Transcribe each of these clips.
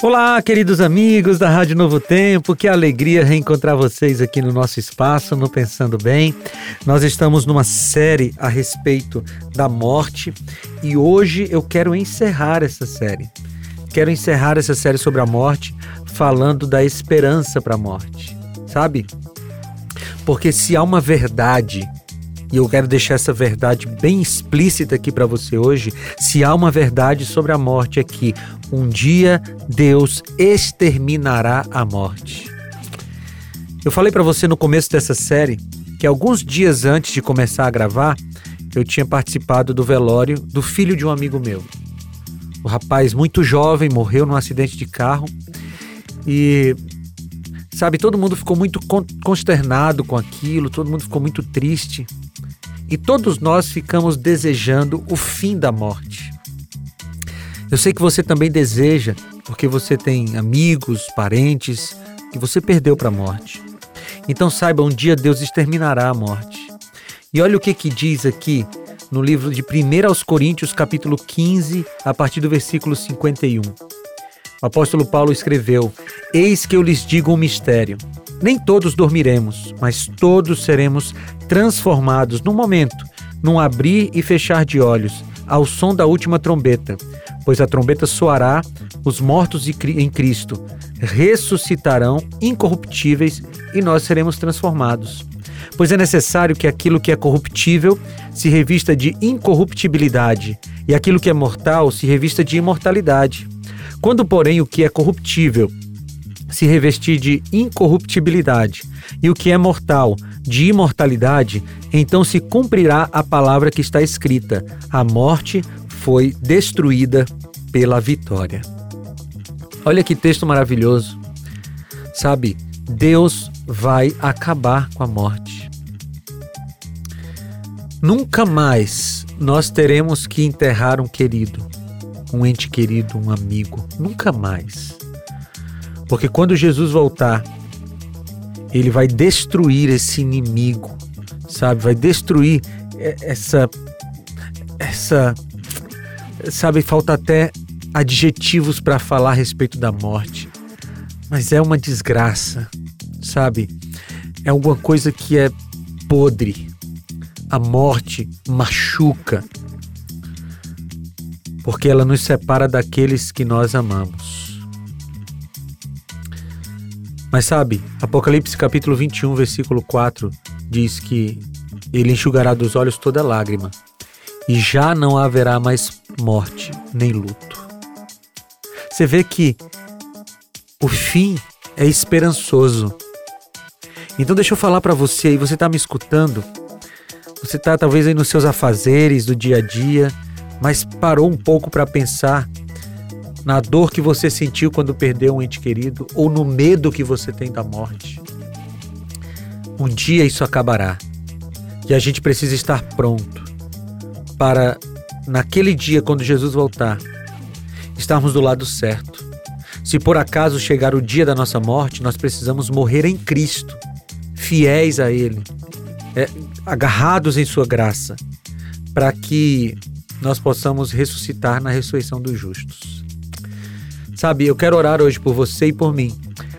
Olá, queridos amigos da Rádio Novo Tempo, que alegria reencontrar vocês aqui no nosso espaço, no Pensando Bem. Nós estamos numa série a respeito da morte e hoje eu quero encerrar essa série. Quero encerrar essa série sobre a morte falando da esperança para a morte, sabe? Porque se há uma verdade e eu quero deixar essa verdade bem explícita aqui para você hoje. Se há uma verdade sobre a morte, é que um dia Deus exterminará a morte. Eu falei para você no começo dessa série que alguns dias antes de começar a gravar, eu tinha participado do velório do filho de um amigo meu. O rapaz muito jovem morreu num acidente de carro e sabe, todo mundo ficou muito consternado com aquilo, todo mundo ficou muito triste. E todos nós ficamos desejando o fim da morte. Eu sei que você também deseja, porque você tem amigos, parentes que você perdeu para a morte. Então saiba, um dia Deus exterminará a morte. E olha o que que diz aqui no livro de 1 aos Coríntios, capítulo 15, a partir do versículo 51. O apóstolo Paulo escreveu: Eis que eu lhes digo um mistério. Nem todos dormiremos, mas todos seremos transformados num momento, num abrir e fechar de olhos, ao som da última trombeta. Pois a trombeta soará, os mortos em Cristo ressuscitarão incorruptíveis e nós seremos transformados. Pois é necessário que aquilo que é corruptível se revista de incorruptibilidade e aquilo que é mortal se revista de imortalidade. Quando, porém, o que é corruptível se revestir de incorruptibilidade e o que é mortal de imortalidade, então se cumprirá a palavra que está escrita: a morte foi destruída pela vitória. Olha que texto maravilhoso. Sabe, Deus vai acabar com a morte. Nunca mais nós teremos que enterrar um querido, um ente querido, um amigo. Nunca mais. Porque quando Jesus voltar, ele vai destruir esse inimigo, sabe? Vai destruir essa essa sabe, falta até adjetivos para falar a respeito da morte. Mas é uma desgraça, sabe? É alguma coisa que é podre. A morte machuca. Porque ela nos separa daqueles que nós amamos. Mas sabe, Apocalipse capítulo 21, versículo 4 diz que ele enxugará dos olhos toda lágrima, e já não haverá mais morte nem luto. Você vê que o fim é esperançoso. Então deixa eu falar para você aí, você está me escutando? Você está talvez aí nos seus afazeres do dia a dia, mas parou um pouco para pensar na dor que você sentiu quando perdeu um ente querido ou no medo que você tem da morte. Um dia isso acabará e a gente precisa estar pronto para, naquele dia, quando Jesus voltar, estarmos do lado certo. Se por acaso chegar o dia da nossa morte, nós precisamos morrer em Cristo, fiéis a Ele, é, agarrados em Sua graça, para que nós possamos ressuscitar na ressurreição dos justos. Sabe, eu quero orar hoje por você e por mim,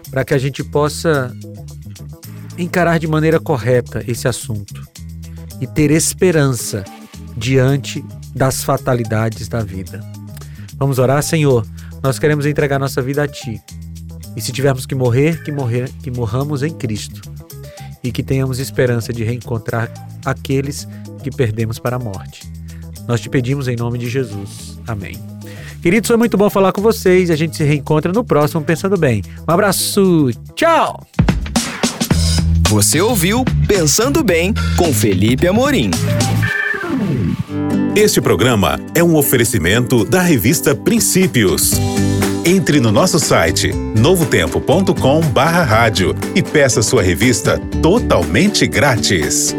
para que a gente possa encarar de maneira correta esse assunto e ter esperança diante das fatalidades da vida. Vamos orar, Senhor. Nós queremos entregar nossa vida a ti. E se tivermos que morrer, que morrer, que morramos em Cristo e que tenhamos esperança de reencontrar aqueles que perdemos para a morte. Nós te pedimos em nome de Jesus. Amém. Queridos, foi muito bom falar com vocês. A gente se reencontra no próximo Pensando Bem. Um abraço, tchau! Você ouviu Pensando Bem com Felipe Amorim. Este programa é um oferecimento da revista Princípios. Entre no nosso site novotempo.com/rádio e peça sua revista totalmente grátis.